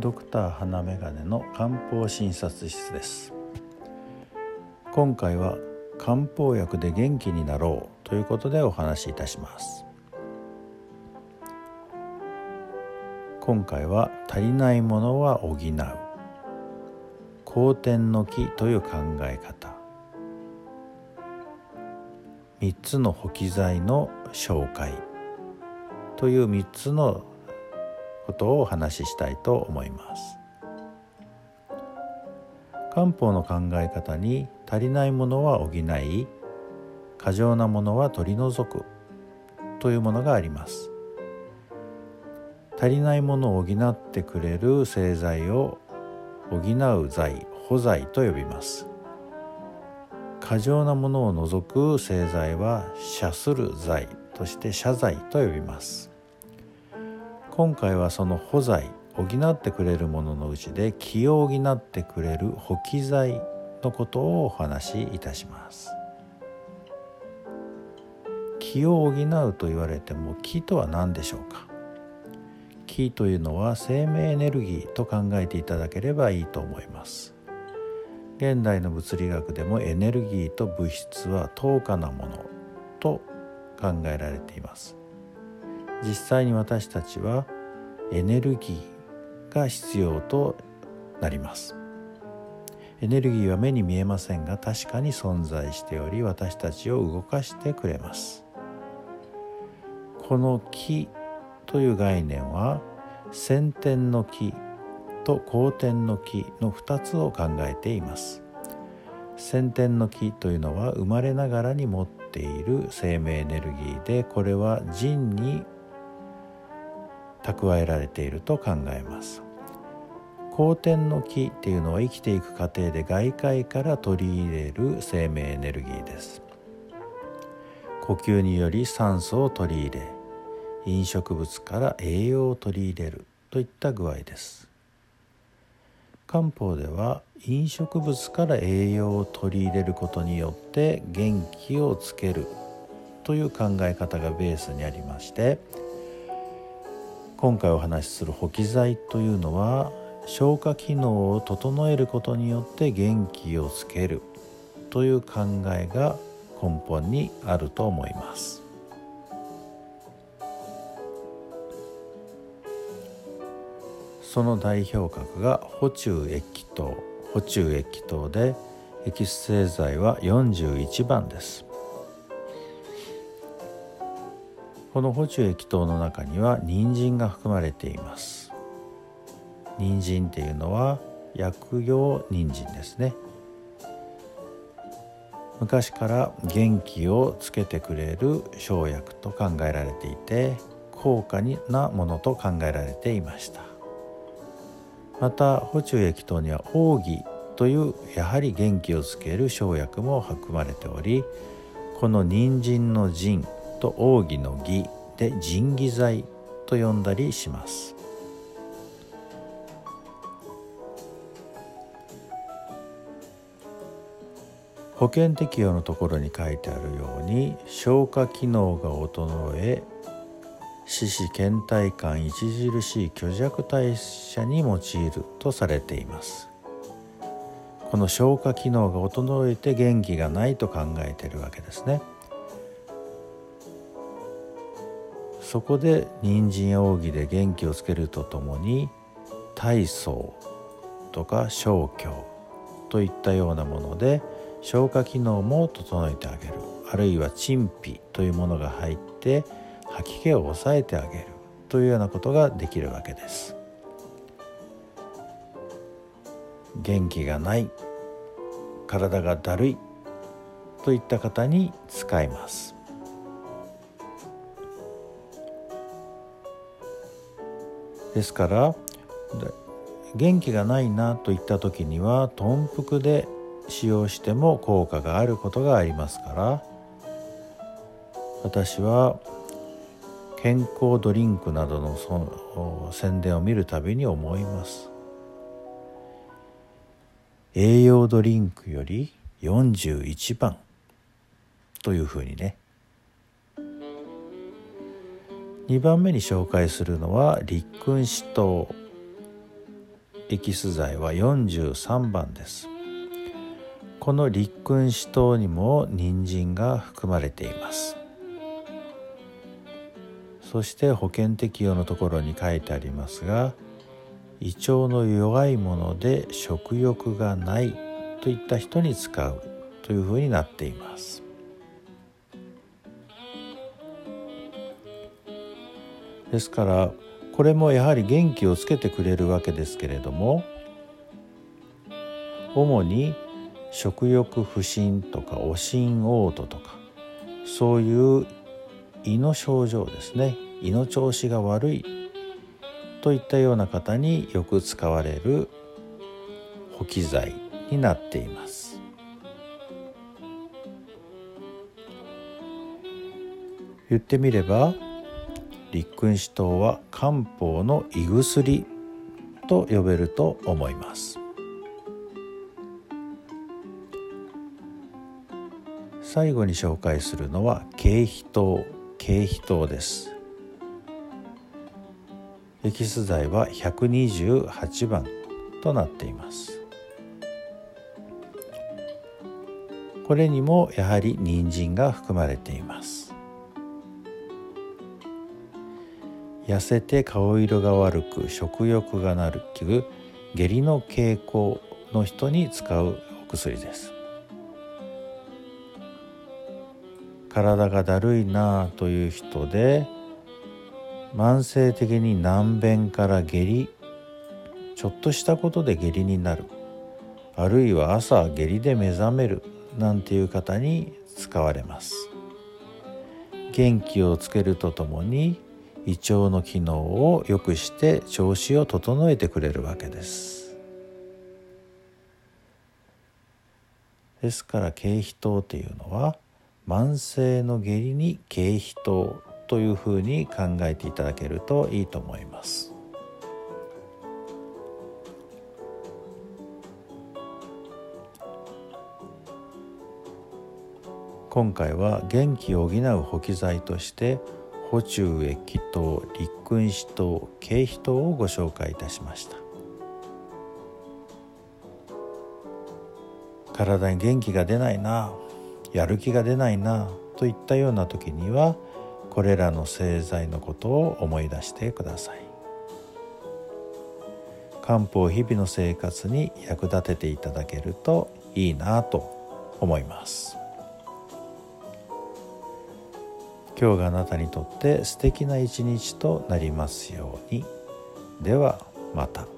ドクター花眼鏡の漢方診察室です。今回は漢方薬で元気になろうということでお話しいたします。今回は足りないものは補う。後天の木という考え方。3つの補給剤の紹介。という3つのことをお話ししたいと思います。漢方の考え方に足りないものは補い過剰なものは取り除くというものがあります。足りないものを補ってくれる製剤を補う剤補剤と呼びます。過剰なものを除く製剤は謝する剤として謝罪と呼びます。今回はその補剤補ってくれるもののうちで気を補ってくれる補給剤のことをお話しいたします。気を補うと言われても気とは何でしょうか？気というのは生命エネルギーと考えていただければいいと思います。現代の物理学でもエネルギーと物質は等価なものと考えられています。実際に私たちはエネルギーが必要となります。エネルギーは目に見えませんが確かに存在しており私たちを動かしてくれます。この気という概念は先天の気と後天の気の2つを考えています。先天の気というのは生まれながらに持っている生命エネルギーでこれは人に蓄えられていると考えます。後天の気っていうのは生きていく過程で外界から取り入れる生命エネルギーです。呼吸により酸素を取り入れ飲食物から栄養を取り入れるといった具合です。漢方では飲食物から栄養を取り入れることによって元気をつけるという考え方がベースにありまして今回お話しする補給剤というのは消化機能を整えることによって元気をつけるという考えが根本にあると思います。その代表格が補中液糖補中液糖でエキス製剤は41番ですこの補中液糖の中には人参が含まれています。人参っていうのは薬用人参ですね。昔から元気をつけてくれる生薬と考えられていて高価なものと考えられていました。また補中液等には奥義というやはり元気をつける生薬も含まれておりこの人参の腎と奥義の義で腎義剤と呼んだりします。保険適用のところに書いてあるように消化機能が衰え四肢倦怠感著しい虚弱代謝に用いるとされています。この消化機能が衰えて元気がないと考えているわけですね。そこで人参や奥義で元気をつけるとともに体操とか消去といったようなもので消化機能も整えてあげる。あるいは陳皮というものが入って吐き気を抑えてあげるというようなことができるわけです。元気がない体がだるいといった方に使います。ですから元気がないなといった時には豚腹で使用しても効果があることがありますから私は健康ドリンクなどの宣伝を見るたびに思います。栄養ドリンクより41番というふうにね2番目に紹介するのは立君子糖エキス剤は43番です。この立君子糖にも人参が含まれています。そして保険適用のところに書いてありますが胃腸の弱いもので食欲がないといった人に使うというふうになっています。ですからこれもやはり元気をつけてくれるわけですけれども主に食欲不振とかおしん嘔吐とかそういう胃の症状ですね。胃の調子が悪いといったような方によく使われる補機剤になっています。言ってみれば立君子糖は漢方の胃薬と呼べると思います。最後に紹介するのは経皮糖。経皮糖です。エキス剤は128番となっています。これにもやはり人参が含まれています。痩せて顔色が悪く食欲がなる下痢の傾向の人に使うお薬です。体がだるいなあという人で慢性的に難便から下痢ちょっとしたことで下痢になる。あるいは朝下痢で目覚めるなんていう方に使われます。元気をつけるとともに胃腸の機能を良くして調子を整えてくれるわけですですから経皮糖というのは慢性の下痢に経皮糖というふうに考えていただけるといいと思います。今回は元気を補う補気剤として補中液糖立君子糖経皮糖をご紹介いたしました。体に元気が出ないなやる気が出ないなといったような時にはこれらの製剤のことを思い出してください。漢方日々の生活に役立てていただけるといいなと思います。今日があなたにとって素敵な一日となりますようにではまた。